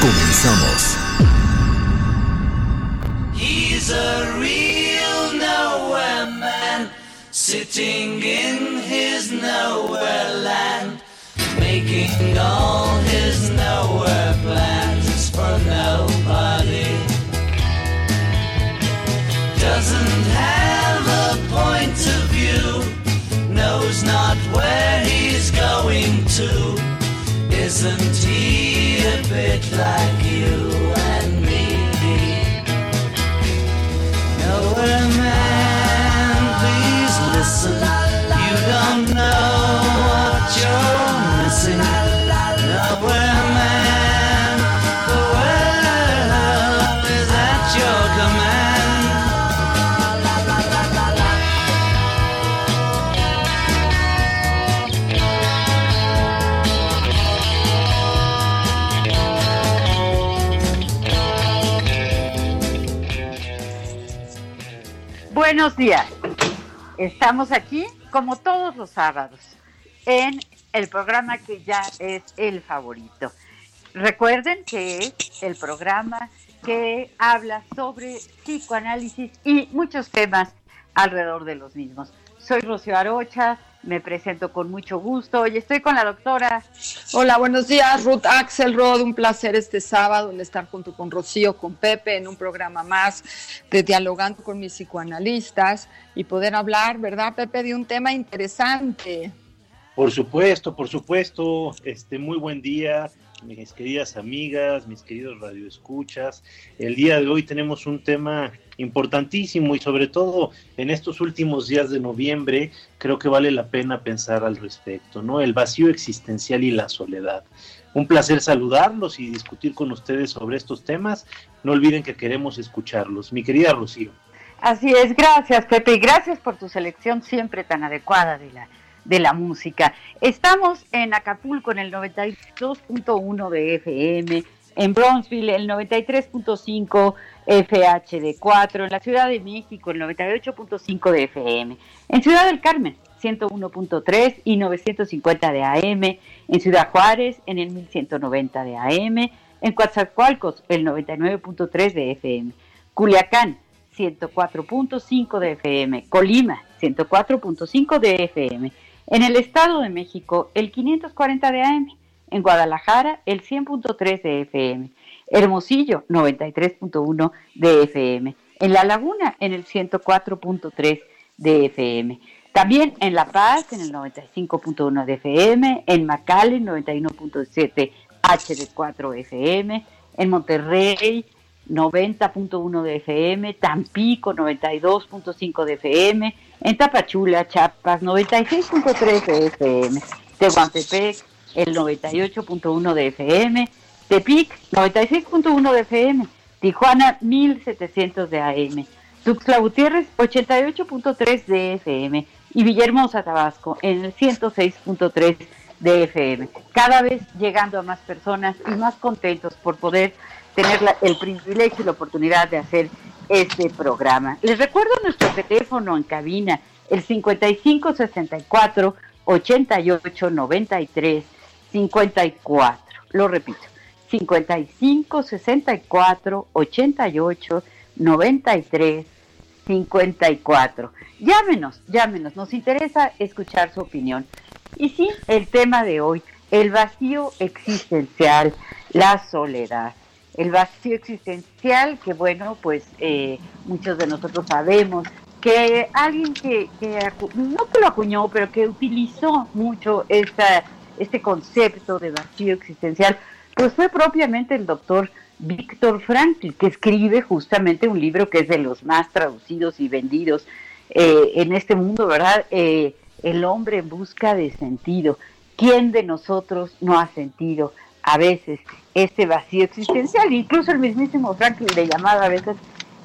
Comenzamos. He's a real nowhere man, sitting in his nowhere land, making all his nowhere plans for nobody. Doesn't have a point of view, knows not where he's going to. Isn't he a bit like you Buenos días. Estamos aquí como todos los sábados en el programa que ya es el favorito. Recuerden que es el programa que habla sobre psicoanálisis y muchos temas alrededor de los mismos. Soy Rocío Arocha, me presento con mucho gusto y estoy con la doctora. Hola, buenos días, Ruth Axelrod. Un placer este sábado en estar junto con Rocío, con Pepe, en un programa más de Dialogando con mis psicoanalistas y poder hablar, ¿verdad, Pepe, de un tema interesante? Por supuesto, por supuesto. Este, muy buen día, mis queridas amigas, mis queridos radioescuchas. El día de hoy tenemos un tema importantísimo y sobre todo en estos últimos días de noviembre creo que vale la pena pensar al respecto, ¿no? El vacío existencial y la soledad. Un placer saludarlos y discutir con ustedes sobre estos temas. No olviden que queremos escucharlos. Mi querida Rocío. Así es, gracias Pepe y gracias por tu selección siempre tan adecuada de la, de la música. Estamos en Acapulco en el 92.1 de FM, en Bronzeville el 93.5 FHD4, en la Ciudad de México el 98.5 de FM, en Ciudad del Carmen 101.3 y 950 de AM, en Ciudad Juárez en el 1190 de AM, en Coatzacoalcos el 99.3 de FM, Culiacán 104.5 de FM, Colima 104.5 de FM, en el Estado de México el 540 de AM, en Guadalajara el 100.3 de FM, Hermosillo 93.1 de FM, en La Laguna en el 104.3 de FM. También en La Paz en el 95.1 de FM, en McAllen 91.7 HD4 FM, en Monterrey 90.1 de FM, Tampico 92.5 de FM, en Tapachula, Chiapas 96.3 de FM, Tehuantepec el 98.1 de FM, Tepic 96.1 de FM, Tijuana 1700 de AM, Tuxtla Gutiérrez 88.3 de FM y Villahermosa, Tabasco en el 106.3 de FM. Cada vez llegando a más personas y más contentos por poder tener la- el privilegio y la oportunidad de hacer este programa. Les recuerdo nuestro teléfono en cabina, el 5564 88 93 54. Lo repito, 55 64 88 93 54. Llámenos, llámenos, nos interesa escuchar su opinión. Y sí, el tema de hoy, el vacío existencial, la soledad. El vacío existencial que, bueno, pues eh, muchos de nosotros sabemos que alguien que, no que lo acuñó, pero que utilizó mucho esta, este concepto de vacío existencial, pues fue propiamente el doctor Víctor Frankl, que escribe justamente un libro que es de los más traducidos y vendidos eh, en este mundo, ¿verdad? Eh, el hombre en busca de sentido. ¿Quién de nosotros no ha sentido a veces este vacío existencial? Incluso el mismísimo Franklin le llamaba a veces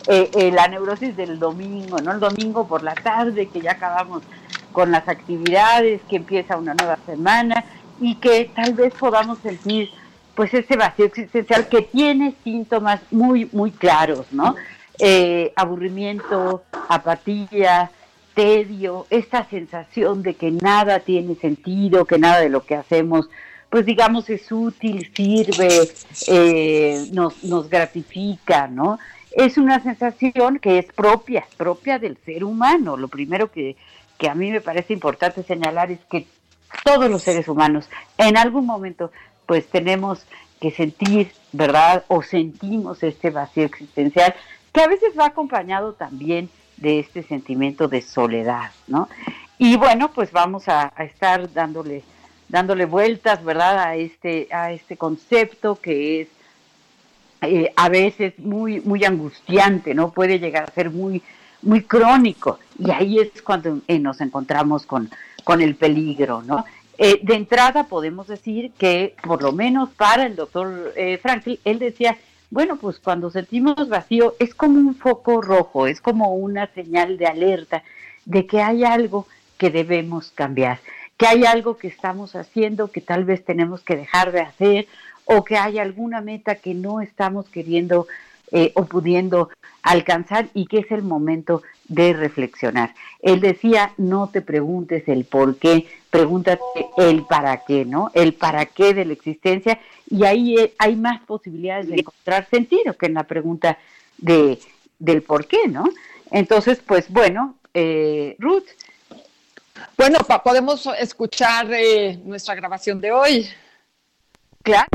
eh, la neurosis del domingo, ¿no? El domingo por la tarde, que ya acabamos con las actividades, que empieza una nueva semana y que tal vez podamos sentir pues ese vacío existencial que tiene síntomas muy, muy claros, ¿no? Eh, aburrimiento, apatía, tedio, esta sensación de que nada tiene sentido, que nada de lo que hacemos, pues digamos, es útil, sirve, eh, nos, nos gratifica, ¿no? Es una sensación que es propia, propia del ser humano. Lo primero que, que a mí me parece importante señalar es que todos los seres humanos en algún momento pues tenemos que sentir, ¿verdad? O sentimos este vacío existencial, que a veces va acompañado también de este sentimiento de soledad, ¿no? Y bueno, pues vamos a, estar dándole, dándole vueltas, ¿verdad? A este, a este concepto que es eh, a veces muy, muy angustiante, ¿no? Puede llegar a ser muy, muy crónico. Y ahí es cuando eh, nos encontramos con, con el peligro, ¿no? Eh, de entrada podemos decir que, por lo menos para el doctor eh, Franklin, él decía, bueno, pues cuando sentimos vacío es como un foco rojo, es como una señal de alerta de que hay algo que debemos cambiar, que hay algo que estamos haciendo que tal vez tenemos que dejar de hacer o que hay alguna meta que no estamos queriendo eh, o pudiendo alcanzar y que es el momento de reflexionar. Él decía, no te preguntes el por qué, pregúntate el para qué, ¿no? El para qué de la existencia y ahí eh, hay más posibilidades de encontrar sentido que en la pregunta de, del por qué, ¿no? Entonces, pues bueno, eh, Ruth. Bueno, podemos escuchar nuestra grabación de hoy. Claro.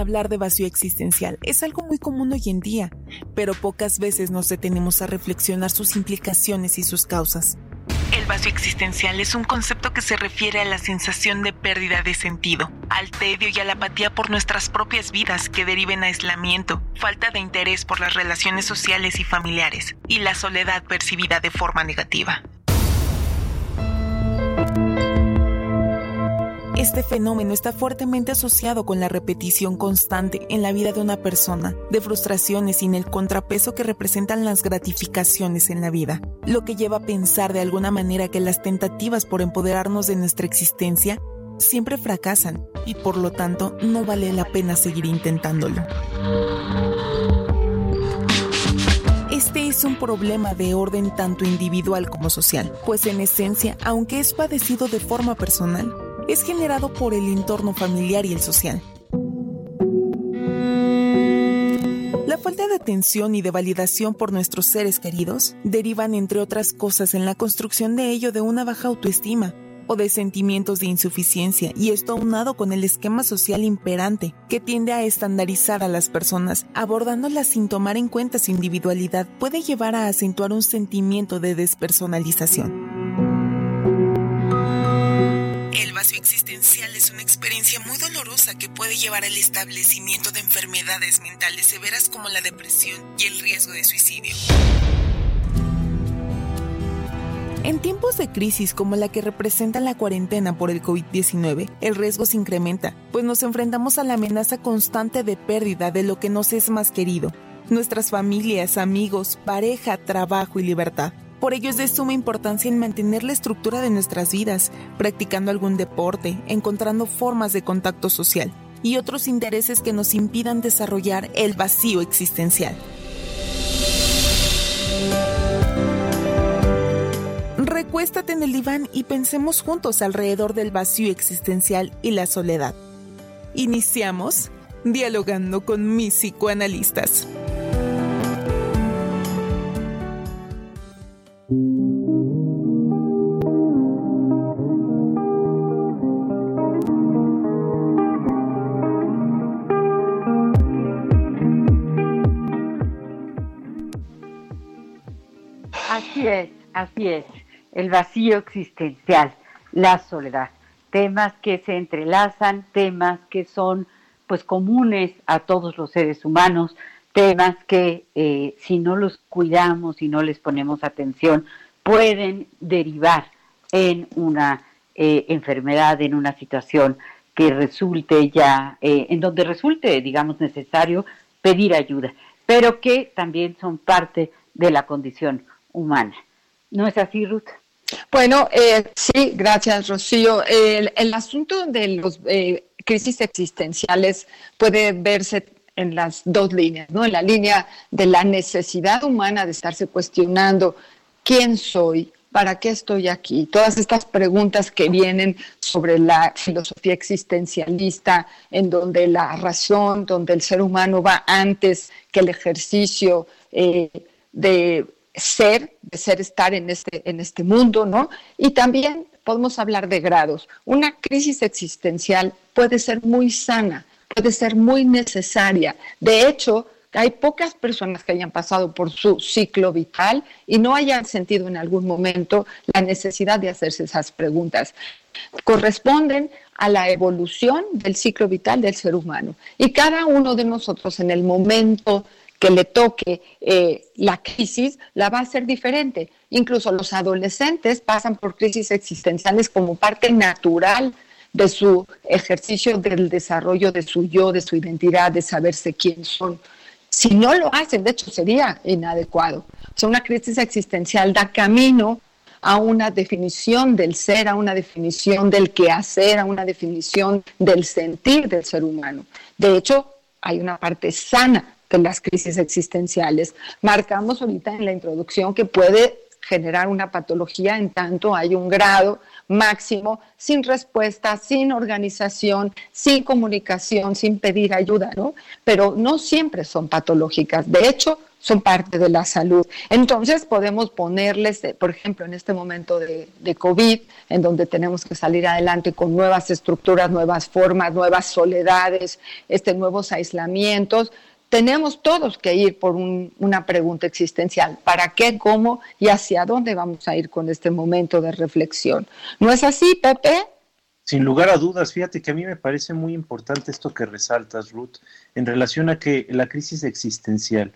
Hablar de vacío existencial es algo muy común hoy en día, pero pocas veces nos detenemos a reflexionar sus implicaciones y sus causas. El vacío existencial es un concepto que se refiere a la sensación de pérdida de sentido, al tedio y a la apatía por nuestras propias vidas que deriven a aislamiento, falta de interés por las relaciones sociales y familiares, y la soledad percibida de forma negativa. Este fenómeno está fuertemente asociado con la repetición constante en la vida de una persona, de frustraciones sin el contrapeso que representan las gratificaciones en la vida, lo que lleva a pensar de alguna manera que las tentativas por empoderarnos de nuestra existencia siempre fracasan y por lo tanto no vale la pena seguir intentándolo. Este es un problema de orden tanto individual como social, pues en esencia, aunque es padecido de forma personal, es generado por el entorno familiar y el social. La falta de atención y de validación por nuestros seres queridos derivan, entre otras cosas, en la construcción de ello de una baja autoestima o de sentimientos de insuficiencia, y esto aunado con el esquema social imperante que tiende a estandarizar a las personas, abordándolas sin tomar en cuenta su individualidad, puede llevar a acentuar un sentimiento de despersonalización. El vacío existencial es una experiencia muy dolorosa que puede llevar al establecimiento de enfermedades mentales severas como la depresión y el riesgo de suicidio. En tiempos de crisis como la que representa la cuarentena por el COVID-19, el riesgo se incrementa, pues nos enfrentamos a la amenaza constante de pérdida de lo que nos es más querido, nuestras familias, amigos, pareja, trabajo y libertad. Por ello es de suma importancia en mantener la estructura de nuestras vidas, practicando algún deporte, encontrando formas de contacto social y otros intereses que nos impidan desarrollar el vacío existencial. Recuéstate en el diván y pensemos juntos alrededor del vacío existencial y la soledad. Iniciamos dialogando con mis psicoanalistas. Así es. El vacío existencial, la soledad. Temas que se entrelazan, temas que son pues comunes a todos los seres humanos, temas que eh, si no los cuidamos y no les ponemos atención, pueden derivar en una eh, enfermedad, en una situación que resulte ya, eh, en donde resulte, digamos, necesario pedir ayuda, pero que también son parte de la condición humana. ¿No es así, Ruth? Bueno, eh, sí, gracias, Rocío. El, asunto de las eh, crisis existenciales puede verse en las dos líneas, ¿no? En la línea de la necesidad humana de estarse cuestionando quién soy, para qué estoy aquí. Todas estas preguntas que vienen sobre la filosofía existencialista, en donde la razón, donde el ser humano va antes que el ejercicio eh, de ser, de ser estar en este, en este mundo, ¿no? Y también podemos hablar de grados. Una crisis existencial puede ser muy sana, puede ser muy necesaria. De hecho, hay pocas personas que hayan pasado por su ciclo vital y no hayan sentido en algún momento la necesidad de hacerse esas preguntas. Corresponden a la evolución del ciclo vital del ser humano. Y cada uno de nosotros en el momento que le toque eh, la crisis, la va a hacer diferente. Incluso los adolescentes pasan por crisis existenciales como parte natural de su ejercicio del desarrollo de su yo, de su identidad, de saberse quién son. Si no lo hacen, de hecho, sería inadecuado. O sea, una crisis existencial da camino a una definición del ser, a una definición del quehacer, a una definición del sentir del ser humano. De hecho, hay una parte sana de las crisis existenciales. Marcamos ahorita en la introducción que puede generar una patología en tanto hay un grado máximo sin respuesta, sin organización, sin comunicación, sin pedir ayuda, ¿no? Pero no siempre son patológicas. De hecho, son parte de la salud. Entonces podemos ponerles, eh, por ejemplo, en este momento de, de, COVID, en donde tenemos que salir adelante con nuevas estructuras, nuevas formas, nuevas soledades, este, nuevos aislamientos, tenemos todos que ir por una pregunta existencial. ¿Para qué, cómo y hacia dónde vamos a ir con este momento de reflexión? ¿No es así, Pepe? Sin lugar a dudas, fíjate que a mí me parece muy importante esto que resaltas, Ruth, en relación a que la crisis existencial,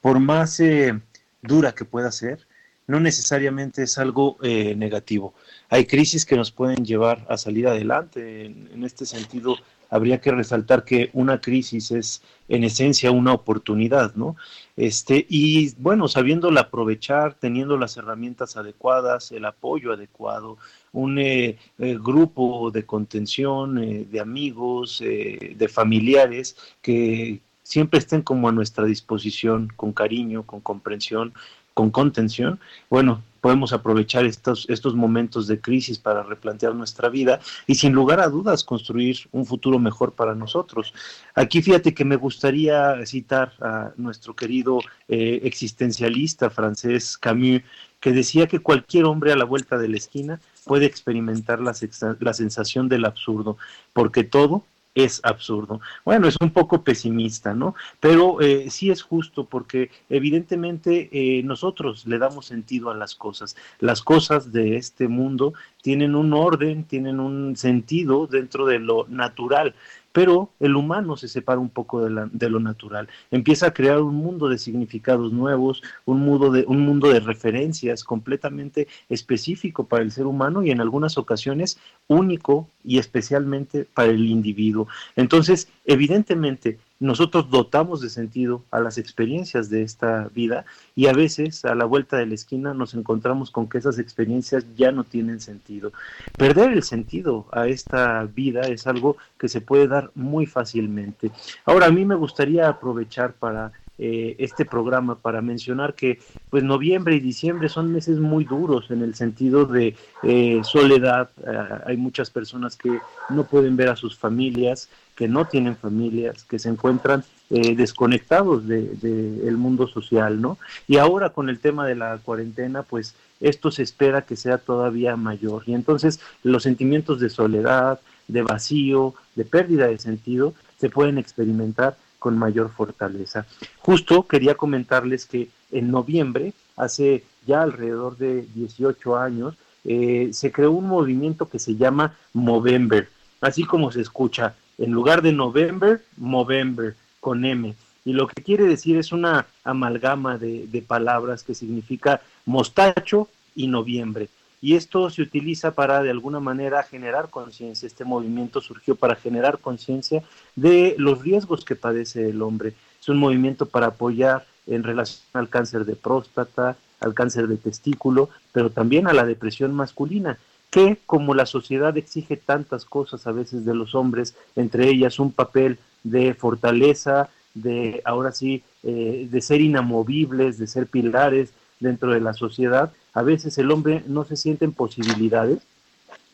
por más eh, dura que pueda ser, no necesariamente es algo eh, negativo. Hay crisis que nos pueden llevar a salir adelante. En, en este sentido, habría que resaltar que una crisis es en esencia una oportunidad, ¿no? Este, y bueno, sabiéndola aprovechar, teniendo las herramientas adecuadas, el apoyo adecuado, un eh, eh, grupo de contención, eh, de amigos, eh, de familiares que siempre estén como a nuestra disposición, con cariño, con comprensión, con contención, bueno, podemos aprovechar estos, estos momentos de crisis para replantear nuestra vida y sin lugar a dudas construir un futuro mejor para nosotros. Aquí fíjate que me gustaría citar a nuestro querido eh, existencialista francés Camus, que decía que cualquier hombre a la vuelta de la esquina puede experimentar la, la sensación del absurdo, porque todo es absurdo. Bueno, es un poco pesimista, ¿no? Pero eh, sí es justo porque evidentemente eh, nosotros le damos sentido a las cosas. Las cosas de este mundo tienen un orden, tienen un sentido dentro de lo natural pero el humano se separa un poco de, lo natural, empieza a crear un mundo de significados nuevos, un mundo de, un mundo de referencias completamente específico para el ser humano y en algunas ocasiones único y especialmente para el individuo. Entonces, evidentemente, nosotros dotamos de sentido a las experiencias de esta vida y a veces a la vuelta de la esquina nos encontramos con que esas experiencias ya no tienen sentido. Perder el sentido a esta vida es algo que se puede dar muy fácilmente. Ahora, a mí me gustaría aprovechar para eh, este programa para mencionar que pues noviembre y diciembre son meses muy duros en el sentido de eh, soledad. Eh, hay muchas personas que no pueden ver a sus familias, que no tienen familias, que se encuentran desconectados del de, el mundo social, ¿no? Y ahora con el tema de la cuarentena, pues esto se espera que sea todavía mayor. Y entonces los sentimientos de soledad, de vacío, de pérdida de sentido, se pueden experimentar con mayor fortaleza. Justo quería comentarles que en noviembre, hace ya alrededor de 18 años, eh, se creó un movimiento que se llama Movember, así como se escucha, en lugar de November, Movember, con M. Y lo que quiere decir es una amalgama de, de palabras que significa mostacho y noviembre y esto se utiliza para de alguna manera generar conciencia. Este movimiento surgió para generar conciencia de los riesgos que padece el hombre. Es un movimiento para apoyar en relación al cáncer de próstata, al cáncer de testículo, pero también a la depresión masculina, que como la sociedad exige tantas cosas a veces de los hombres, entre ellas un papel de fortaleza, de ahora sí, eh, de ser inamovibles, de ser pilares dentro de la sociedad, a veces el hombre no se siente en posibilidades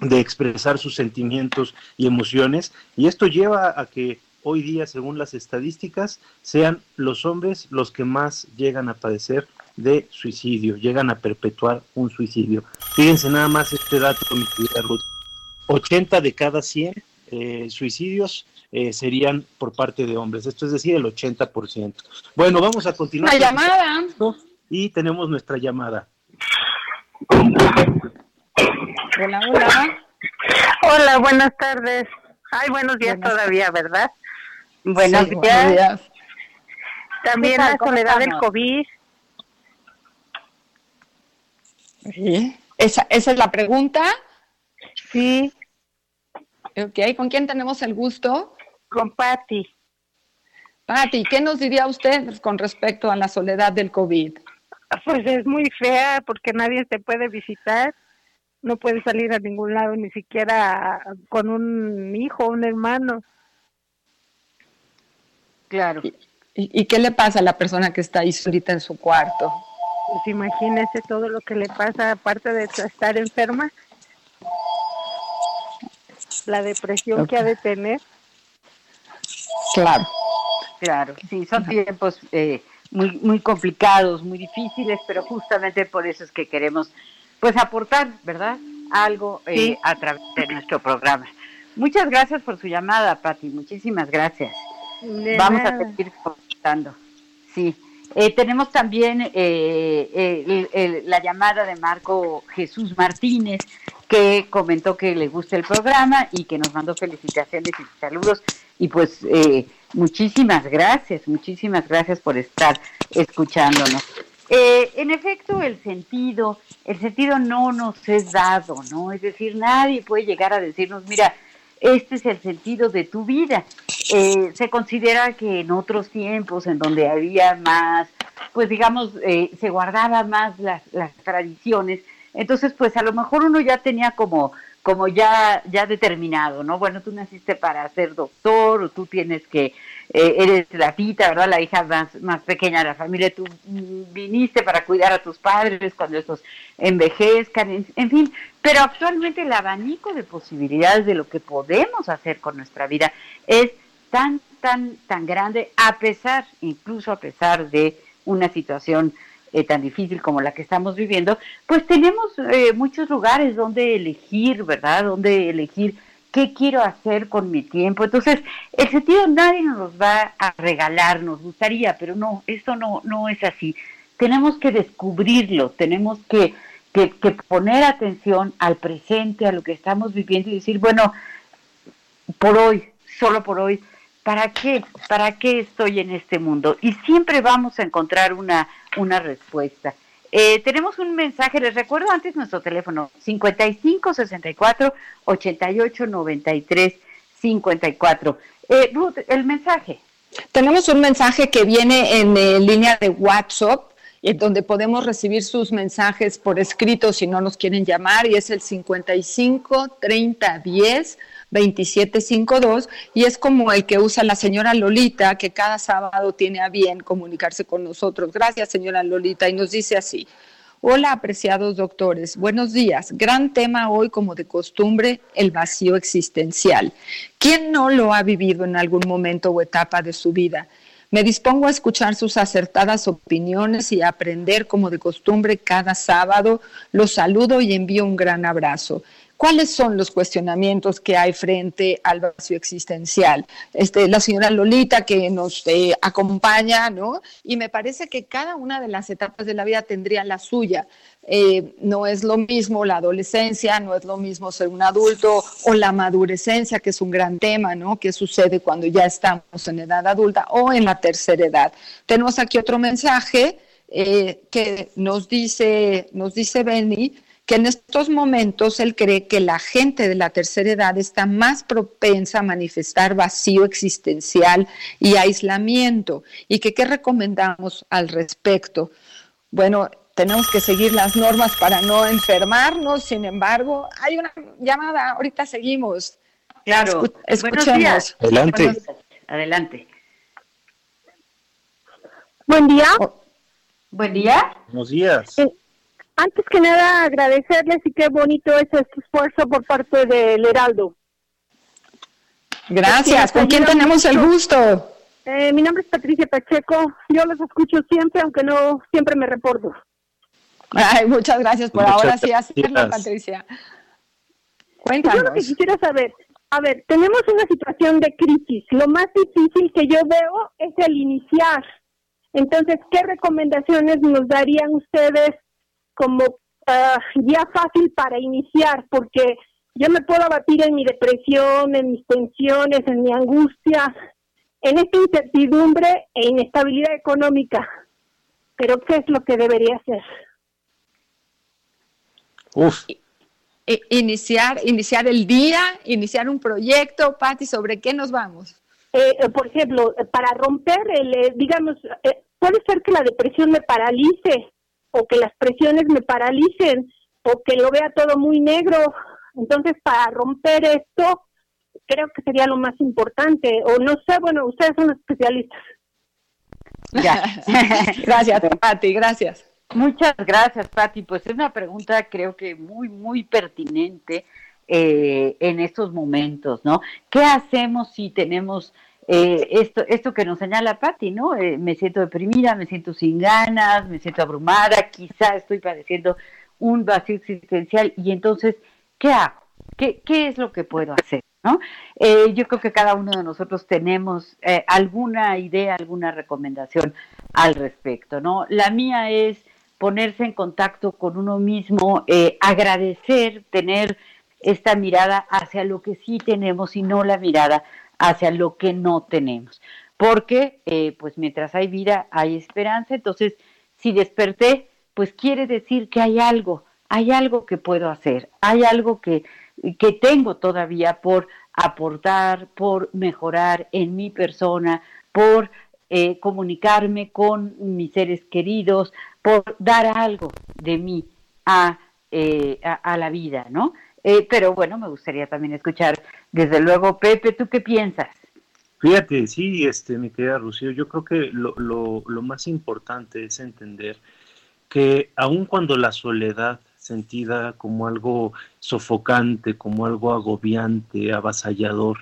de expresar sus sentimientos y emociones y esto lleva a que hoy día, según las estadísticas, sean los hombres los que más llegan a padecer de suicidio, llegan a perpetuar un suicidio. Fíjense nada más este dato, mi querida Ruth. 80 de cada 100 eh, suicidios eh, serían por parte de hombres, esto es decir, el 80%. Bueno, vamos a continuar. La llamada. Y tenemos nuestra llamada. Hola, hola. Hola, buenas tardes. Ay, buenos días todavía, ¿verdad? Buenos, Sí, días. buenos días. También la ¿Cómo soledad del? COVID. Sí. ¿Esa, esa es la pregunta. Sí, Ok, ¿con quién tenemos el gusto? con Patti. Pati, ¿qué nos diría usted con respecto a la soledad del COVID? Pues es muy fea porque nadie te puede visitar. No puedes salir a ningún lado, ni siquiera con un hijo, un hermano. Claro. ¿Y, y qué le pasa a la persona que está ahí solita en su cuarto? Pues imagínese todo lo que le pasa, aparte de estar enferma. La depresión que ha de tener. Claro. Claro, sí, son tiempos eh, muy muy complicados, muy difíciles, pero justamente por eso es que queremos pues aportar, ¿verdad? Algo eh, Sí. a través de nuestro programa. Muchas gracias por su llamada, Pati, muchísimas gracias. De Vamos a seguir contando. Sí. Eh, tenemos también eh, el- el- la llamada de Marco Jesús Martínez, que comentó que le gusta el programa y que nos mandó felicitaciones y saludos. Y pues eh, muchísimas gracias, muchísimas gracias por estar escuchándonos. Eh, en efecto, el sentido, el sentido no nos es dado, ¿no? Es decir, nadie puede llegar a decirnos, mira, este es el sentido de tu vida. Eh, se considera que en otros tiempos, en donde había más, pues digamos, eh, se guardaba más las, las tradiciones, entonces pues a lo mejor uno ya tenía como, como ya, ya determinado, ¿no? Bueno, tú naciste para ser doctor o tú tienes que, eh, eres la tita, ¿verdad? La hija más, más pequeña de la familia, tú viniste para cuidar a tus padres cuando estos envejezcan, en, en fin, pero actualmente el abanico de posibilidades de lo que podemos hacer con nuestra vida es tan, tan, tan grande, a pesar, incluso a pesar de una situación eh, tan difícil como la que estamos viviendo, pues tenemos eh, muchos lugares donde elegir, ¿verdad? Donde elegir qué quiero hacer con mi tiempo. Entonces, el sentido nadie nos va a regalar, nos gustaría, pero no, esto no, no es así. Tenemos que descubrirlo, tenemos que, que poner atención al presente, a lo que estamos viviendo y decir, bueno, por hoy, solo por hoy, ¿para qué? ¿Para qué estoy en este mundo? Y siempre vamos a encontrar una, una respuesta. Eh, tenemos un mensaje, les recuerdo antes nuestro teléfono 55 64 88 93 54. Eh, Ruth, el mensaje. Tenemos un mensaje que viene en eh, línea de WhatsApp en donde podemos recibir sus mensajes por escrito si no nos quieren llamar, y es el 55 30 10 2752 y es como el que usa la señora Lolita, que cada sábado tiene a bien comunicarse con nosotros. Gracias, señora Lolita, y nos dice así. Hola, apreciados doctores. Buenos días. Gran tema hoy, como de costumbre, el vacío existencial. ¿Quién no lo ha vivido en algún momento o etapa de su vida? Me dispongo a escuchar sus acertadas opiniones y a aprender como de costumbre cada sábado. Los saludo y envío un gran abrazo. ¿Cuáles son los cuestionamientos que hay frente al vacío existencial? Este, la señora Lolita que nos eh, acompaña, ¿no? Y me parece que cada una de las etapas de la vida tendría la suya. Eh, no es lo mismo la adolescencia, no es lo mismo ser un adulto o la madurecencia, que es un gran tema, ¿no? ¿Qué sucede cuando ya estamos en edad adulta o en la tercera edad? Tenemos aquí otro mensaje eh, que nos dice, nos dice Benny, que en estos momentos él cree que la gente de la tercera edad está más propensa a manifestar vacío existencial y aislamiento y que qué recomendamos al respecto. Bueno, tenemos que seguir las normas para no enfermarnos, sin embargo, hay una llamada, ahorita seguimos. Claro, escuchemos. Adelante. Adelante. Buen día. Buen día. Buenos días. Eh, antes que nada, agradecerles y qué bonito es este esfuerzo por parte del Heraldo. Gracias. ¿Con quién tenemos el gusto? Eh, mi nombre es Patricia Pacheco. Yo los escucho siempre, aunque no siempre me reporto. Ay, muchas gracias por Muchas ahora sí gracias. hacerlo, Patricia. Yo lo Cuéntanos. que quisiera saber, a ver, tenemos una situación de crisis. Lo más difícil que yo veo es el iniciar. Entonces, ¿qué recomendaciones nos darían ustedes como ah, guía fácil para iniciar? Porque yo me puedo abatir en mi depresión, en mis tensiones, en mi angustia, en esta incertidumbre e inestabilidad económica. Pero, ¿qué es lo que debería hacer? Uf, I- Iniciar, iniciar el día, iniciar un proyecto, Patti, ¿sobre qué nos vamos? Eh, eh, por ejemplo, eh, para romper el, eh, digamos, eh, puede ser que la depresión me paralice o que las presiones me paralicen o que lo vea todo muy negro. Entonces, para romper esto, creo que sería lo más importante. O no sé, bueno, ustedes son los especialistas. Ya. Gracias, Patti, gracias. Muchas gracias, Patti. Pues es una pregunta creo que muy, muy pertinente eh, en estos momentos, ¿no? ¿Qué hacemos si tenemos eh, esto, esto que nos señala Patti, ¿no? Eh, me siento deprimida, me siento sin ganas, me siento abrumada, quizá estoy padeciendo un vacío existencial y entonces, ¿qué hago? ¿Qué, qué es lo que puedo hacer? ¿no? Eh, yo creo que cada uno de nosotros tenemos alguna idea, alguna recomendación al respecto, ¿no? La mía es ponerse en contacto con uno mismo, agradecer, tener esta mirada hacia lo que sí tenemos y no la mirada hacia lo que no tenemos. Porque, eh, pues mientras hay vida, hay esperanza. Entonces, si desperté, pues quiere decir que hay algo, hay algo que puedo hacer, hay algo que, que tengo todavía por aportar, por mejorar en mi persona, por eh, comunicarme con mis seres queridos, por dar algo de mí a, eh, a, a la vida, ¿no? Eh, pero bueno, me gustaría también escuchar, desde luego, Pepe, ¿tú qué piensas? Fíjate, sí, este, mi querida Rocío, yo creo que lo, lo, lo más importante es entender que aun cuando la soledad sentida como algo sofocante, como algo agobiante, avasallador,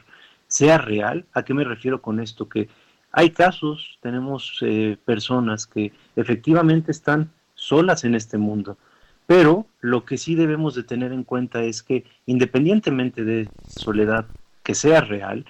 sea real, ¿a qué me refiero con esto? Que hay casos, tenemos eh, personas que efectivamente están solas en este mundo, pero lo que sí debemos de tener en cuenta es que independientemente de soledad que sea real,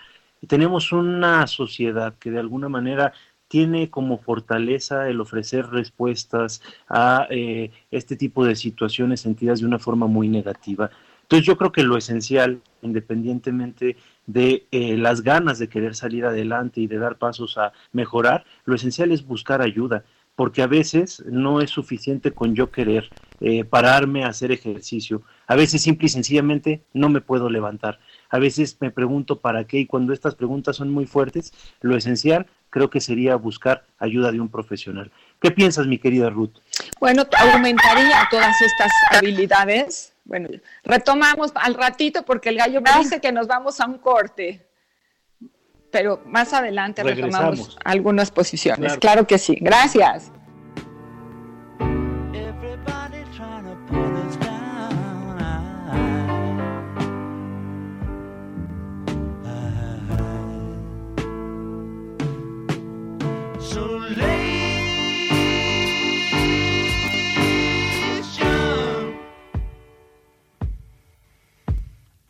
tenemos una sociedad que de alguna manera tiene como fortaleza el ofrecer respuestas a eh, este tipo de situaciones sentidas de una forma muy negativa. Entonces yo creo que lo esencial, independientemente de eh, las ganas de querer salir adelante y de dar pasos a mejorar, lo esencial es buscar ayuda, porque a veces no es suficiente con yo querer eh, pararme a hacer ejercicio. A veces simple y sencillamente no me puedo levantar. A veces me pregunto para qué y cuando estas preguntas son muy fuertes, lo esencial creo que sería buscar ayuda de un profesional. ¿Qué piensas, mi querida Ruth? Bueno, aumentaría todas estas habilidades. Bueno, retomamos al ratito porque el gallo me dice que nos vamos a un corte. Pero más adelante Regresamos. retomamos algunas posiciones. Claro. Claro que sí. Gracias.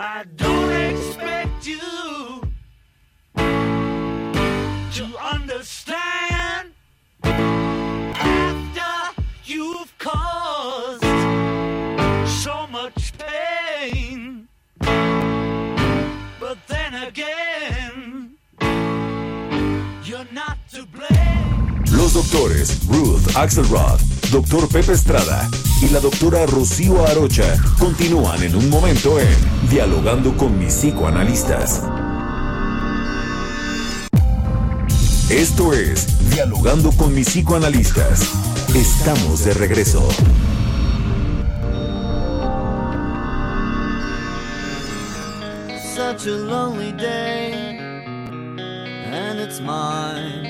I Los doctores Ruth Axelrod, doctor Pepe Estrada y la doctora Rocío Arocha continúan en un momento en Dialogando con mis psicoanalistas. Esto es Dialogando con mis psicoanalistas. Estamos de regreso. Such a lonely day, and it's mine.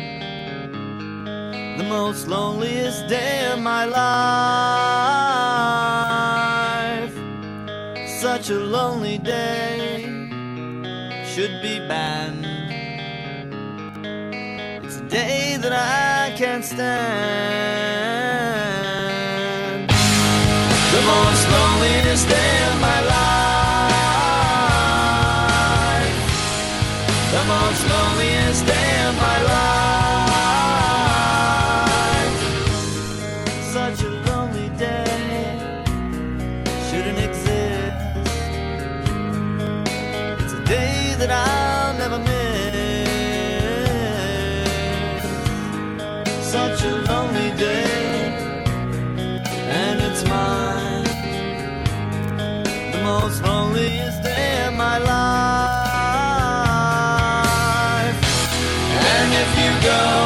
The most loneliest day of my life. Such a lonely day should be banned. Day that I can't stand. My life. And if you go,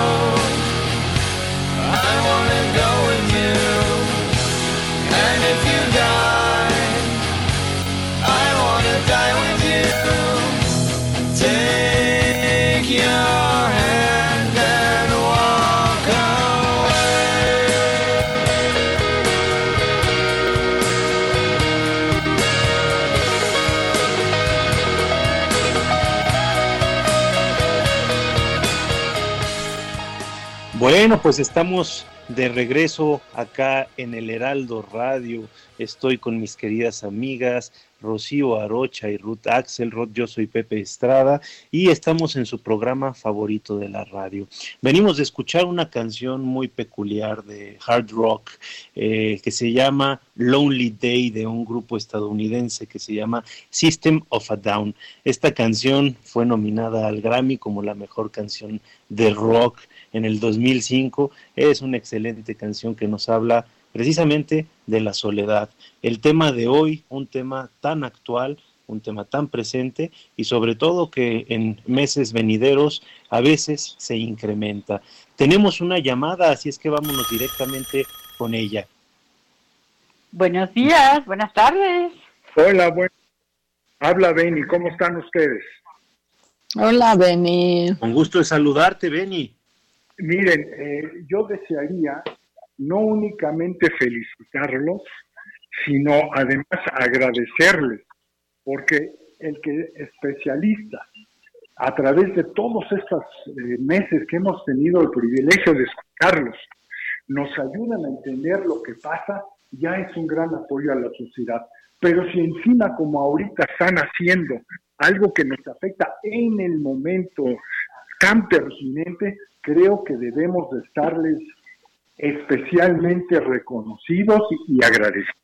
Bueno, pues estamos de regreso acá en el Heraldo Radio. Estoy con mis queridas amigas Rocío Arocha y Ruth Axelrod. Yo soy Pepe Estrada y estamos en su programa favorito de la radio. Venimos de escuchar una canción muy peculiar de hard rock eh, que se llama Lonely Day de un grupo estadounidense que se llama System of a Down. Esta canción fue nominada al Grammy como la mejor canción de rock en el 2005. Es una excelente canción que nos habla precisamente de la soledad. El tema de hoy, un tema tan actual, un tema tan presente y sobre todo que en meses venideros a veces se incrementa. Tenemos una llamada, así es que vámonos directamente con ella. Buenos días, buenas tardes. Hola, bueno. Habla Benny, ¿cómo están ustedes? Hola, Beni. Con gusto de saludarte, Beni. Miren, eh, yo desearía no únicamente felicitarlos, sino además agradecerles, porque el que especialista a través de todos estos eh, meses que hemos tenido el privilegio de escucharlos, nos ayudan a entender lo que pasa, ya es un gran apoyo a la sociedad. Pero si encima, como ahorita están haciendo algo que nos afecta en el momento tan pertinente, creo que debemos de estarles especialmente reconocidos y, agradecidos.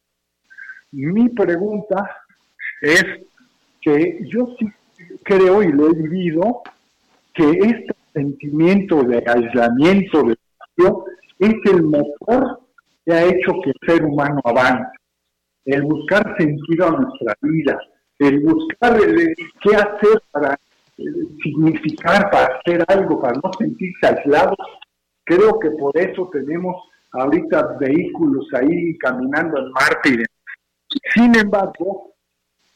Mi pregunta es que yo sí creo y lo he vivido que este sentimiento de aislamiento de es el motor que ha hecho que el ser humano avance. El buscar sentido a nuestra vida, el buscar qué hacer para significar, para hacer algo, para no sentirse aislados, Creo que por eso tenemos ahorita vehículos ahí caminando en demás. Sin embargo,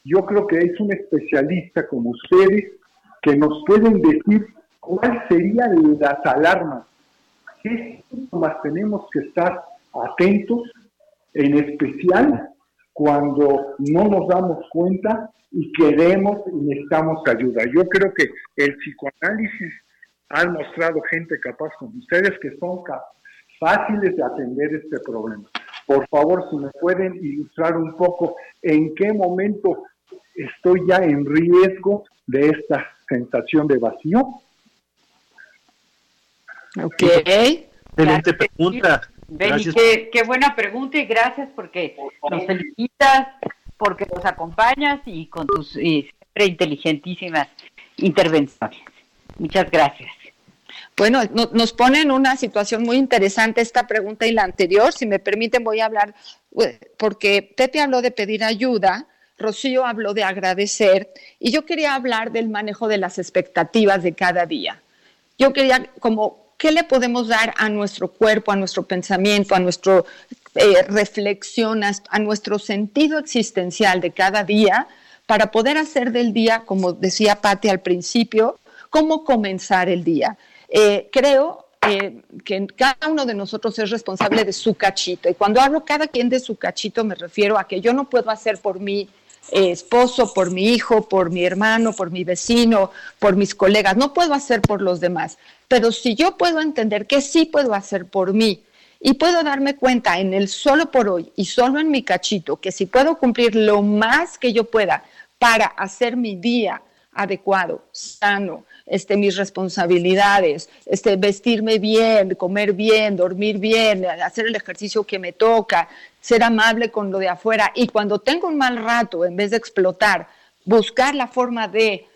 yo creo que es un especialista como ustedes que nos pueden decir cuáles serían las alarmas, qué síntomas tenemos que estar atentos, en especial cuando no nos damos cuenta y queremos y necesitamos ayuda. Yo creo que el psicoanálisis ha mostrado gente capaz como ustedes que son fáciles de atender este problema. Por favor, si me pueden ilustrar un poco en qué momento estoy ya en riesgo de esta sensación de vacío. Ok. Excelente pregunta. Benny, qué, qué, buena pregunta y gracias porque nos felicitas, porque nos acompañas y con tus siempre inteligentísimas intervenciones. Muchas gracias. Bueno, nos pone en una situación muy interesante esta pregunta y la anterior. Si me permiten, voy a hablar, eh, porque Pepe habló de pedir ayuda, Rocío habló de agradecer, y yo quería hablar del manejo de las expectativas de cada día. Yo quería como ¿qué le podemos dar a nuestro cuerpo, a nuestro pensamiento, a nuestra eh, reflexión, a, nuestro sentido existencial de cada día para poder hacer del día, como decía Patti al principio, cómo comenzar el día? Eh, creo eh, que cada uno de nosotros es responsable de su cachito. Y cuando hablo cada quien de su cachito, me refiero a que yo no puedo hacer por mí esposo, por mi hijo, por mi hermano, por mi vecino, por mis colegas. No puedo hacer por los demás. Pero si yo puedo entender que sí puedo hacer por mí y puedo darme cuenta en el solo por hoy y solo en mi cachito, que si puedo cumplir lo más que yo pueda para hacer mi día adecuado, sano, este, mis responsabilidades, este, vestirme bien, comer bien, dormir bien, hacer el ejercicio que me toca, ser amable con lo de afuera y cuando tengo un mal rato, en vez de explotar, buscar la forma de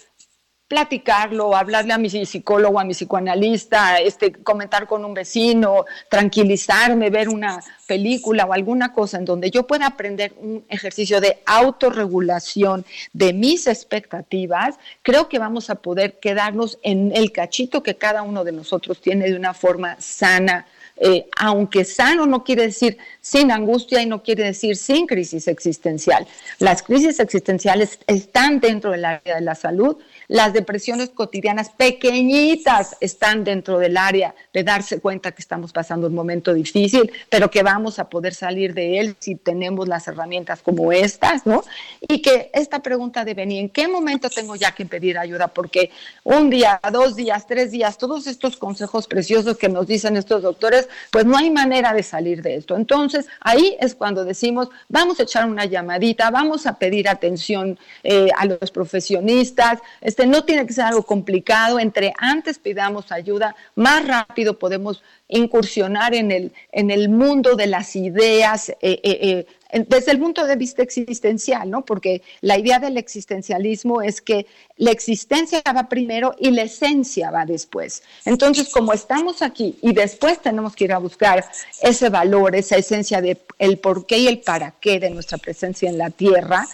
platicarlo, hablarle a mi psicólogo, a mi psicoanalista, este, comentar con un vecino, tranquilizarme, ver una película o alguna cosa en donde yo pueda aprender un ejercicio de autorregulación de mis expectativas, creo que vamos a poder quedarnos en el cachito que cada uno de nosotros tiene de una forma sana. Eh, aunque sano no quiere decir sin angustia y no quiere decir sin crisis existencial. Las crisis existenciales están dentro del área de la salud las depresiones cotidianas pequeñitas están dentro del área de darse cuenta que estamos pasando un momento difícil, pero que vamos a poder salir de él si tenemos las herramientas como estas, ¿no? Y que esta pregunta de venir, ¿en qué momento tengo ya que pedir ayuda? Porque un día, dos días, tres días, todos estos consejos preciosos que nos dicen estos doctores, pues no hay manera de salir de esto. Entonces, ahí es cuando decimos, vamos a echar una llamadita, vamos a pedir atención eh, a los profesionistas, este, no tiene que ser algo complicado, entre antes pidamos ayuda, más rápido podemos incursionar en el, en el mundo de las ideas, eh, eh, eh, desde el punto de vista existencial, ¿no? Porque la idea del existencialismo es que la existencia va primero y la esencia va después. Entonces, como estamos aquí y después tenemos que ir a buscar ese valor, esa esencia de el por qué y el para qué de nuestra presencia en la tierra,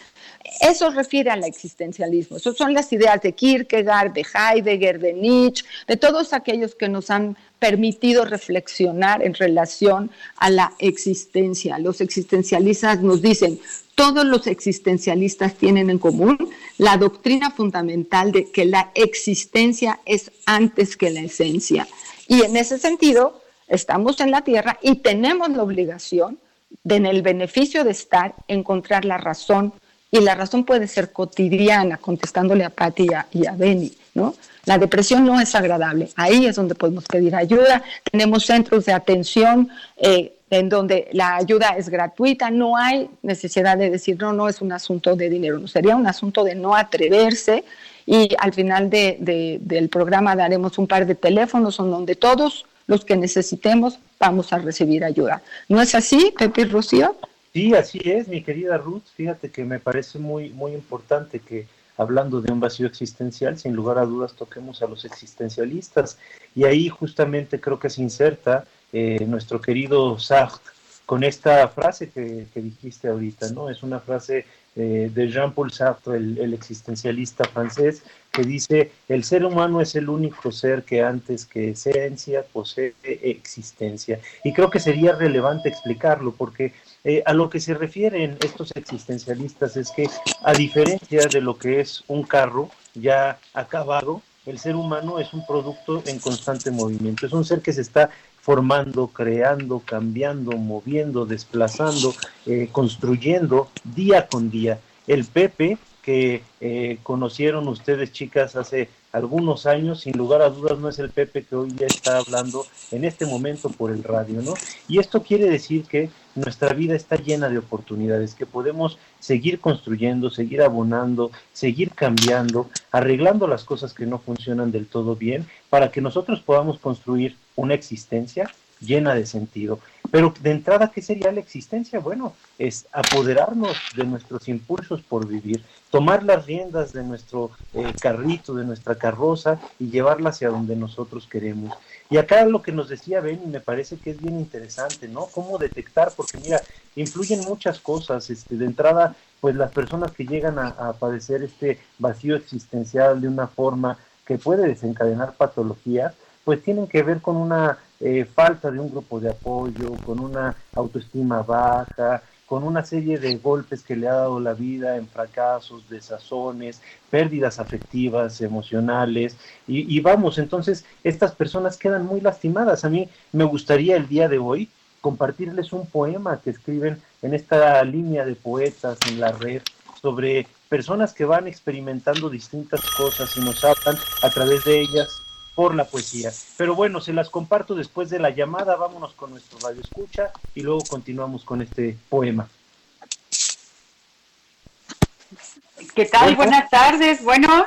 eso refiere al existencialismo. Esas son las ideas de Kierkegaard, de Heidegger, de Nietzsche, de todos aquellos que nos han permitido reflexionar en relación a la existencia. Los existencialistas nos dicen, todos los existencialistas tienen en común la doctrina fundamental de que la existencia es antes que la esencia. Y en ese sentido, estamos en la Tierra y tenemos la obligación de, en el beneficio de estar, encontrar la razón y la razón puede ser cotidiana, contestándole a Patti y a, Benny, ¿no? La depresión no es agradable, ahí es donde podemos pedir ayuda, tenemos centros de atención eh, en donde la ayuda es gratuita, no hay necesidad de decir, no, no es un asunto de dinero, no, sería un asunto de no atreverse y al final del programa daremos un par de teléfonos en donde todos los que necesitemos vamos a recibir ayuda. ¿No es así, Pepe y Rocío? Sí, así es, mi querida Ruth. Fíjate que me parece muy, muy importante que hablando de un vacío existencial, sin lugar a dudas toquemos a los existencialistas. Y ahí justamente creo que se inserta eh, nuestro querido Sartre con esta frase que, que dijiste ahorita, ¿no? Es una frase eh, de Jean-Paul Sartre, el, existencialista francés, que dice, el ser humano es el único ser que antes que esencia posee existencia. Y creo que sería relevante explicarlo, porque eh, a lo que se refieren estos existencialistas es que, a diferencia de lo que es un carro ya acabado, el ser humano es un producto en constante movimiento, es un ser que se está formando, creando, cambiando, moviendo, desplazando, eh, construyendo día con día. El Pepe que eh, conocieron ustedes chicas hace algunos años, sin lugar a dudas no es el Pepe que hoy ya está hablando en este momento por el radio, ¿no? Y esto quiere decir que nuestra vida está llena de oportunidades, que podemos seguir construyendo, seguir abonando, seguir cambiando, arreglando las cosas que no funcionan del todo bien, para que nosotros podamos construir una existencia llena de sentido. Pero de entrada, ¿qué sería la existencia? Bueno, es apoderarnos de nuestros impulsos por vivir, tomar las riendas de nuestro eh, carrito, de nuestra carroza y llevarla hacia donde nosotros queremos. Y acá lo que nos decía Benny me parece que es bien interesante, ¿no? Cómo detectar, porque mira, influyen muchas cosas. Este, de entrada, pues las personas que llegan a, a padecer este vacío existencial de una forma que puede desencadenar patologías, pues tienen que ver con una eh, falta de un grupo de apoyo, con una autoestima baja, con una serie de golpes que le ha dado la vida en fracasos, desazones, pérdidas afectivas, emocionales, y, y, vamos, entonces estas personas quedan muy lastimadas. A mí me gustaría el día de hoy compartirles un poema que escriben en esta línea de poetas en la red sobre personas que van experimentando distintas cosas y nos hablan a través de ellas por la poesía. Pero bueno, se las comparto después de la llamada, vámonos con nuestro radio escucha y luego continuamos con este poema. ¿Qué tal? Buenas tardes, bueno.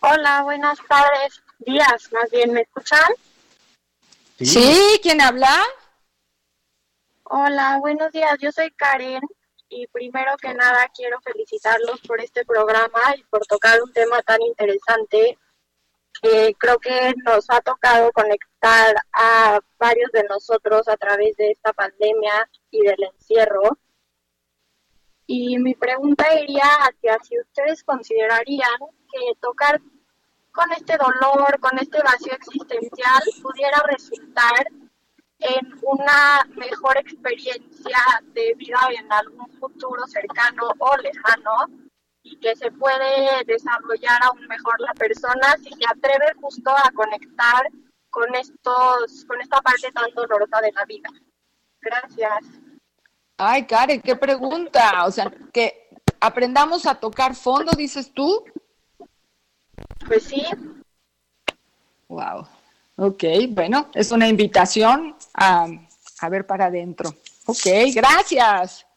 Hola, buenas tardes, días, más bien, ¿me escuchan? Sí, ¿Sí? ¿quién habla? Hola, buenos días, yo soy Karen y primero que nada quiero felicitarlos por este programa y por tocar un tema tan interesante creo que nos ha tocado conectar a varios de nosotros a través de esta pandemia y del encierro. Y mi pregunta iría hacia si ustedes considerarían que tocar con este dolor, con este vacío existencial, pudiera resultar en una mejor experiencia de vida en algún futuro cercano o lejano, y que se puede desarrollar aún mejor la persona si se atreve justo a conectar con estos, con esta parte tan dolorosa de la vida. Gracias. Ay, Karen, qué pregunta. O sea, que aprendamos a tocar fondo, dices tú. Pues sí. Wow. Ok, bueno, es una invitación a, a ver para adentro. Ok, gracias.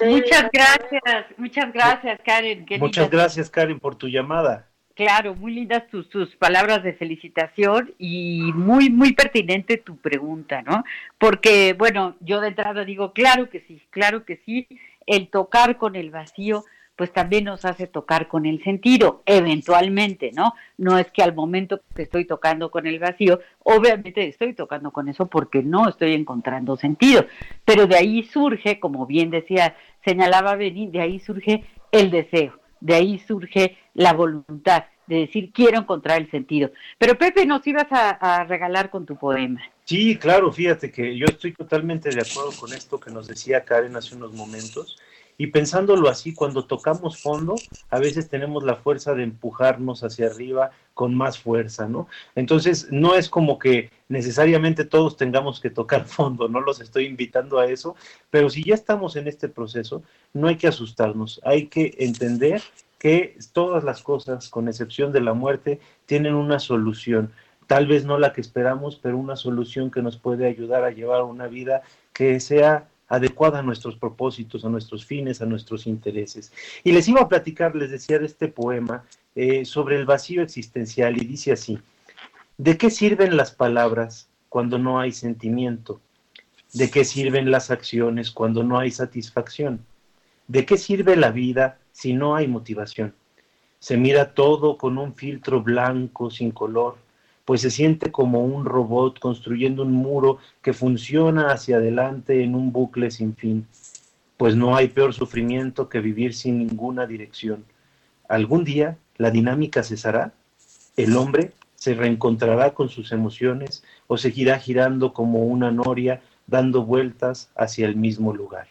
Muchas gracias, muchas gracias, Karen. Muchas gracias, Karen, por tu llamada. Claro, muy lindas tus, tus palabras de felicitación y muy, muy pertinente tu pregunta, ¿no? Porque, bueno, yo de entrada digo, claro que sí, claro que sí, el tocar con el vacío pues también nos hace tocar con el sentido, eventualmente, ¿no? No es que al momento que estoy tocando con el vacío, obviamente estoy tocando con eso porque no estoy encontrando sentido, pero de ahí surge, como bien decía, señalaba Beni, de ahí surge el deseo, de ahí surge la voluntad de decir quiero encontrar el sentido. Pero Pepe, nos ibas a, a regalar con tu poema. Sí, claro, fíjate que yo estoy totalmente de acuerdo con esto que nos decía Karen hace unos momentos y pensándolo así, cuando tocamos fondo, a veces tenemos la fuerza de empujarnos hacia arriba con más fuerza, ¿no? Entonces, no es como que necesariamente todos tengamos que tocar fondo, no los estoy invitando a eso, pero si ya estamos en este proceso, no hay que asustarnos, hay que entender que todas las cosas, con excepción de la muerte, tienen una solución. Tal vez no la que esperamos, pero una solución que nos puede ayudar a llevar una vida que sea adecuada a nuestros propósitos, a nuestros fines, a nuestros intereses. Y les iba a platicar, les decía, de este poema eh, sobre el vacío existencial y dice así, ¿de qué sirven las palabras cuando no hay sentimiento? ¿De qué sirven las acciones cuando no hay satisfacción? ¿De qué sirve la vida si no hay motivación? Se mira todo con un filtro blanco sin color, pues se siente como un robot construyendo un muro que funciona hacia adelante en un bucle sin fin. Pues no hay peor sufrimiento que vivir sin ninguna dirección. Algún día la dinámica cesará, el hombre se reencontrará con sus emociones o seguirá girando como una noria dando vueltas hacia el mismo lugar.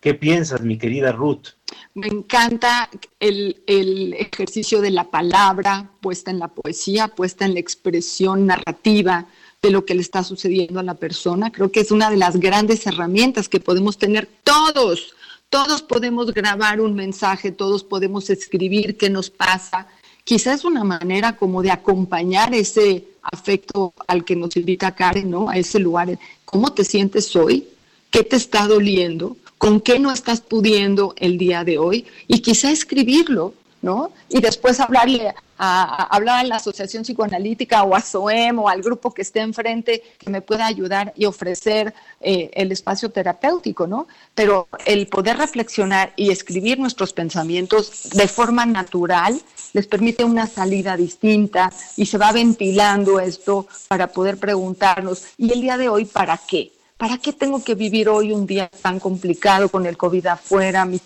¿Qué piensas, mi querida Ruth? Me encanta el, el, ejercicio de la palabra puesta en la poesía, puesta en la expresión narrativa de lo que le está sucediendo a la persona. Creo que es una de las grandes herramientas que podemos tener todos. Todos podemos grabar un mensaje, todos podemos escribir qué nos pasa. Quizás es una manera como de acompañar ese afecto al que nos invita Karen, ¿no? A ese lugar. ¿Cómo te sientes hoy? ¿Qué te está doliendo? Con qué no estás pudiendo el día de hoy y quizá escribirlo, ¿no? Y después hablarle a, hablar a la Asociación Psicoanalítica o a SOEM o al grupo que esté enfrente que me pueda ayudar y ofrecer eh, el espacio terapéutico, ¿no? Pero el poder reflexionar y escribir nuestros pensamientos de forma natural les permite una salida distinta y se va ventilando esto para poder preguntarnos, ¿y el día de hoy para qué? ¿Para qué tengo que vivir hoy un día tan complicado con el COVID afuera, mis,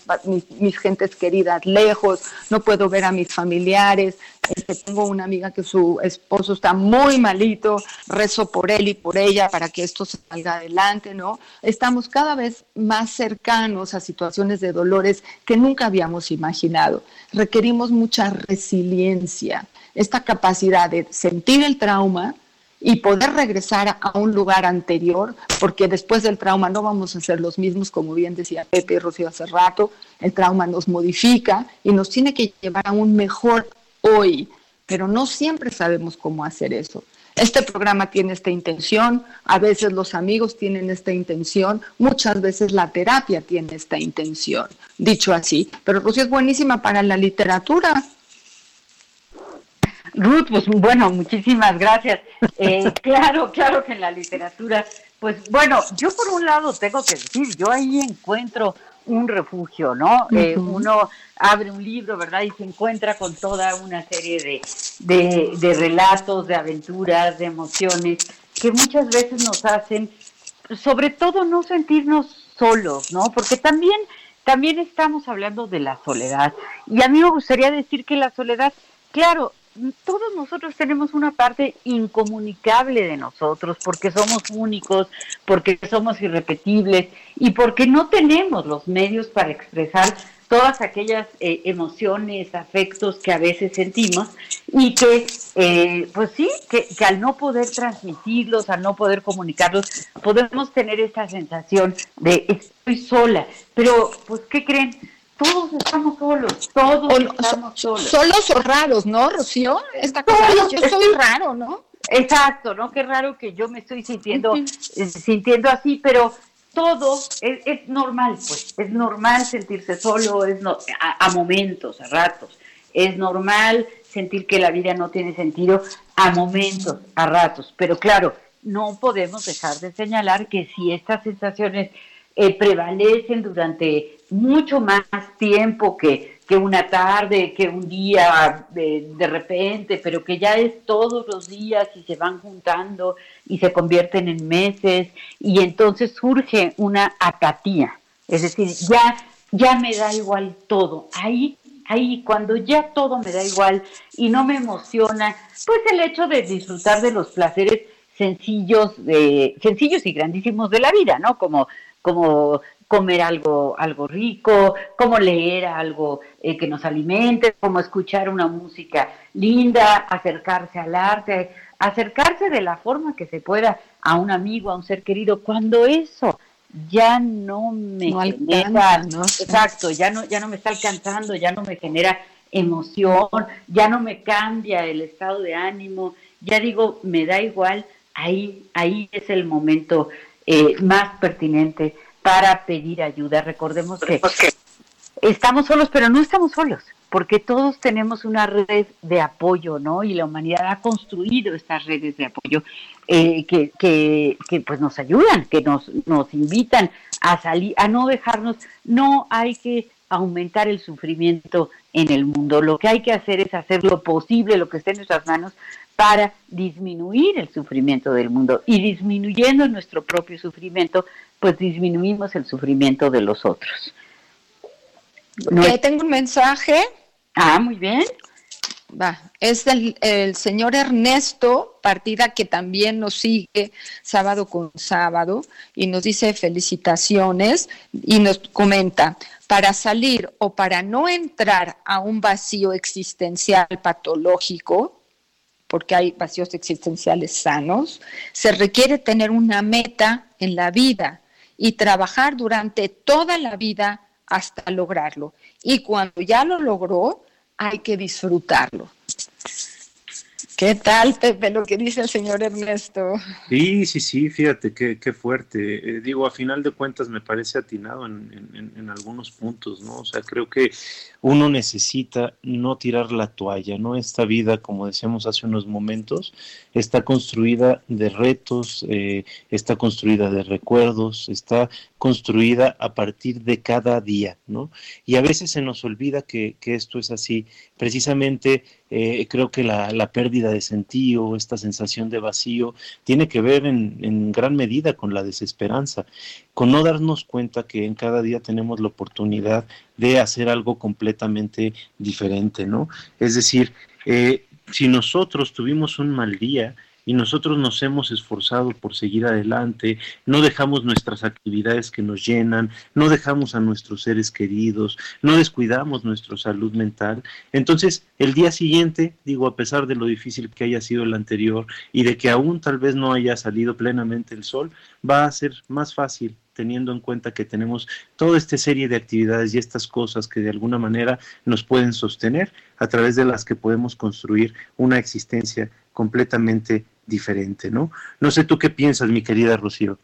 mis, gentes queridas lejos, no puedo ver a mis familiares? Tengo una amiga que su esposo está muy malito, rezo por él y por ella para que esto salga adelante, ¿no? Estamos cada vez más cercanos a situaciones de dolores que nunca habíamos imaginado. Requerimos mucha resiliencia, esta capacidad de sentir el trauma, y poder regresar a un lugar anterior, porque después del trauma no vamos a ser los mismos, como bien decía Pepe y Rocío hace rato, el trauma nos modifica y nos tiene que llevar a un mejor hoy, pero no siempre sabemos cómo hacer eso. Este programa tiene esta intención, a veces los amigos tienen esta intención, muchas veces la terapia tiene esta intención, dicho así. Pero Rocío es buenísima para la literatura, Ruth, pues bueno, muchísimas gracias. Eh, claro, claro que en la literatura, pues bueno, yo por un lado tengo que decir, yo ahí encuentro un refugio, ¿no? Eh, uno abre un libro, ¿verdad? Y se encuentra con toda una serie de, de, de relatos, de aventuras, de emociones, que muchas veces nos hacen, sobre todo, no sentirnos solos, ¿no? Porque también, también estamos hablando de la soledad. Y a mí me gustaría decir que la soledad, claro, todos nosotros tenemos una parte incomunicable de nosotros porque somos únicos, porque somos irrepetibles y porque no tenemos los medios para expresar todas aquellas eh, emociones, afectos que a veces sentimos y que, eh, pues sí, que, que, al no poder transmitirlos, al no poder comunicarlos, podemos tener esta sensación de estoy sola. Pero, pues, ¿qué creen? Todos estamos solos, todos estamos solos. Solos o raros, ¿no, Rocío? Esta cosa, yo soy raro, ¿no? Exacto, ¿no? Qué raro que yo me estoy sintiendo, eh, sintiendo así, pero todo es, normal, pues, es normal sentirse solo, es a, momentos, a ratos, es normal sentir que la vida no tiene sentido a momentos, a ratos, pero claro, no podemos dejar de señalar que si estas sensaciones eh, prevalecen durante mucho más tiempo que, que una tarde, que un día de, repente, pero que ya es todos los días y se van juntando y se convierten en meses y entonces surge una apatía, es decir, ya, ya me da igual todo. Ahí, ahí, cuando ya todo me da igual y no me emociona, pues el hecho de disfrutar de los placeres sencillos, de, sencillos y grandísimos de la vida, ¿no? Como, como comer algo, algo rico, como leer algo eh, que nos alimente, como escuchar una música linda, acercarse al arte, acercarse de la forma que se pueda a un amigo, a un ser querido, cuando eso ya no me genera, exacto, ya no, ya no me está alcanzando, ya no me genera emoción, ya no me cambia el estado de ánimo, ya digo, me da igual, ahí, ahí es el momento eh, más pertinente para pedir ayuda. Recordemos que estamos solos, pero no estamos solos, porque todos tenemos una red de apoyo, ¿no? Y la humanidad ha construido estas redes de apoyo eh, que, que, que, pues nos ayudan, que nos, nos invitan a salir, a no dejarnos, no hay que aumentar el sufrimiento en el mundo. Lo que hay que hacer es hacer lo posible, lo que esté en nuestras manos, para disminuir el sufrimiento del mundo y disminuyendo nuestro propio sufrimiento, pues disminuimos el sufrimiento de los otros. tengo un mensaje. Ah, muy bien. Va, es del el señor Ernesto Partida que también nos sigue sábado con sábado y nos dice felicitaciones y nos comenta, para salir o para no entrar a un vacío existencial patológico, porque hay vacíos existenciales sanos, se requiere tener una meta en la vida y trabajar durante toda la vida hasta lograrlo. Y cuando ya lo logró, hay que disfrutarlo. ¿Qué tal, Pepe, lo que dice el señor Ernesto? Sí, sí, sí, fíjate qué, qué fuerte. Eh, digo, a final de cuentas me parece atinado en, algunos puntos, ¿no? O sea, creo que uno necesita no tirar la toalla, ¿no? Esta vida, como decíamos hace unos momentos, está construida de retos, eh, está construida de recuerdos, está construida a partir de cada día, ¿no? Y a veces se nos olvida que, que esto es así. Precisamente eh, creo que la, la, pérdida de sentido, esta sensación de vacío, tiene que ver en, en, gran medida con la desesperanza, con no darnos cuenta que en cada día tenemos la oportunidad de hacer algo completamente diferente, ¿no? Es decir, eh, si nosotros tuvimos un mal día, y nosotros nos hemos esforzado por seguir adelante, no dejamos nuestras actividades que nos llenan, no dejamos a nuestros seres queridos, no descuidamos nuestra salud mental. Entonces, el día siguiente, digo, a pesar de lo difícil que haya sido el anterior y de que aún tal vez no haya salido plenamente el sol, va a ser más fácil teniendo en cuenta que tenemos toda esta serie de actividades y estas cosas que de alguna manera nos pueden sostener, a través de las que podemos construir una existencia completamente diferente, ¿no? No sé tú qué piensas, mi querida Rocío.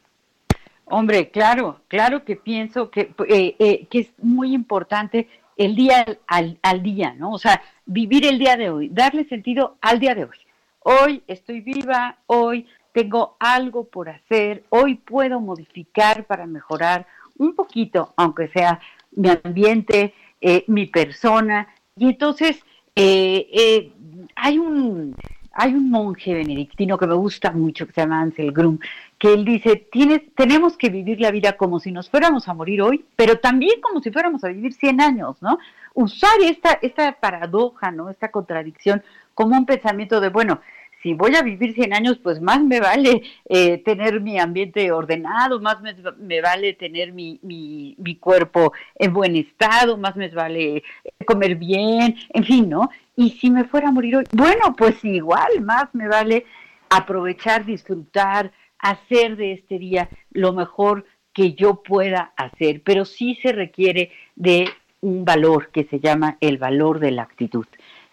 Hombre, claro, claro que pienso que, eh, eh, que es muy importante el día al, día, ¿no? O sea, vivir el día de hoy, darle sentido al día de hoy. Hoy estoy viva, hoy tengo algo por hacer, hoy puedo modificar para mejorar un poquito, aunque sea mi ambiente, eh, mi persona. Y entonces, hay un hay un monje benedictino que me gusta mucho, que se llama Ansel Grum, que él dice, Tienes, tenemos que vivir la vida como si nos fuéramos a morir hoy, pero también como si fuéramos a vivir 100 años, ¿no? Usar esta, esta paradoja, ¿no? Esta contradicción como un pensamiento de, bueno, si voy a vivir 100 años, pues más me vale eh, tener mi ambiente ordenado, más me, vale tener mi, mi, mi, cuerpo en buen estado, más me vale comer bien, en fin, ¿no? Y si me fuera a morir hoy, bueno, pues igual, más me vale aprovechar, disfrutar, hacer de este día lo mejor que yo pueda hacer, pero sí se requiere de un valor que se llama el valor de la actitud.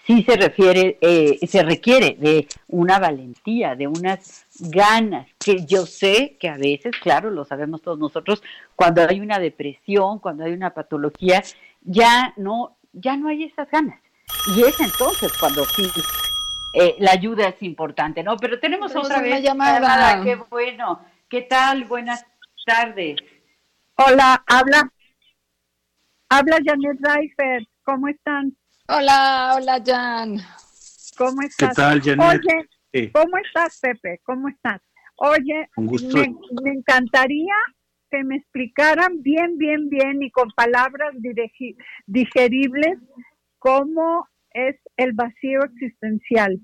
Sí se refiere, eh, se requiere de una valentía, de unas ganas, que yo sé que a veces, claro, lo sabemos todos nosotros, cuando hay una depresión, cuando hay una patología, ya no, ya no hay esas ganas. Y es entonces cuando sí eh, la ayuda es importante, ¿no? Pero tenemos otra vez llamada. Qué bueno. ¿Qué tal? Buenas tardes. Hola, habla. Habla Janet Reifer. ¿Cómo están? Hola, hola Jan. ¿Cómo estás? ¿Qué tal, Janet? Oye, ¿cómo estás, Pepe? ¿Cómo estás? Oye, me, me, encantaría que me explicaran bien, bien, bien y con palabras digeribles cómo es el vacío existencial.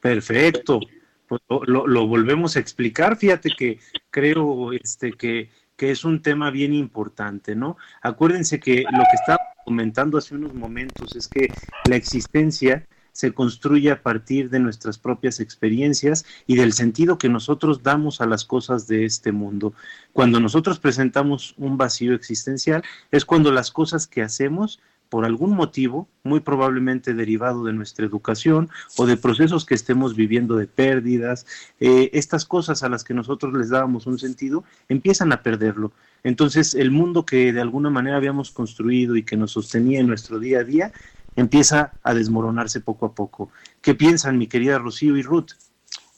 Perfecto. Pues lo, volvemos a explicar. Fíjate que creo este, que, que, es un tema bien importante, ¿no? Acuérdense que lo que estaba comentando hace unos momentos es que la existencia se construye a partir de nuestras propias experiencias y del sentido que nosotros damos a las cosas de este mundo. Cuando nosotros presentamos un vacío existencial es cuando las cosas que hacemos por algún motivo, muy probablemente derivado de nuestra educación o de procesos que estemos viviendo de pérdidas, eh, estas cosas a las que nosotros les dábamos un sentido, empiezan a perderlo. Entonces el mundo que de alguna manera habíamos construido y que nos sostenía en nuestro día a día, empieza a desmoronarse poco a poco. ¿Qué piensan mi querida Rocío y Ruth?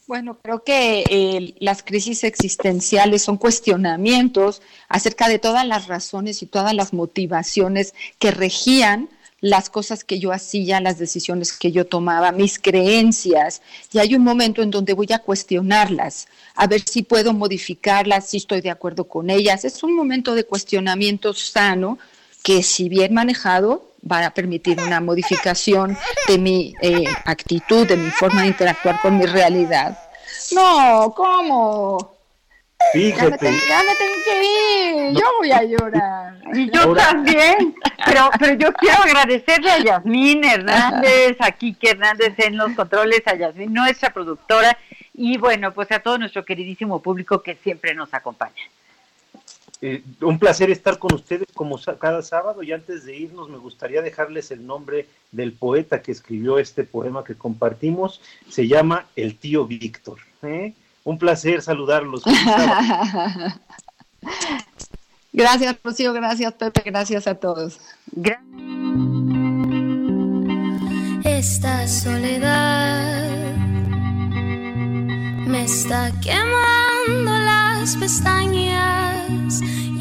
Bueno, creo que eh, las crisis existenciales son cuestionamientos acerca de todas las razones y todas las motivaciones que regían las cosas que yo hacía, las decisiones que yo tomaba, mis creencias, y hay un momento en donde voy a cuestionarlas, a ver si puedo modificarlas, si estoy de acuerdo con ellas. Es un momento de cuestionamiento sano que si bien manejado va a permitir una modificación de mi eh, actitud, de mi forma de interactuar con mi realidad. No, ¿cómo? Fíjate. Ya me, tengo que ir, yo voy a llorar. Y yo también, pero, pero yo quiero agradecerle a Yasmín Hernández, a Kike Hernández en los controles, a Yasmín, nuestra productora, y bueno, pues a todo nuestro queridísimo público que siempre nos acompaña. Eh, un placer estar con ustedes como cada sábado y antes de irnos me gustaría dejarles el nombre del poeta que escribió este poema que compartimos. Se llama El tío Víctor. ¿eh? Un placer saludarlos. gracias, Rocío, gracias, Pepe, gracias a todos. Esta soledad me está quemando las pestañas,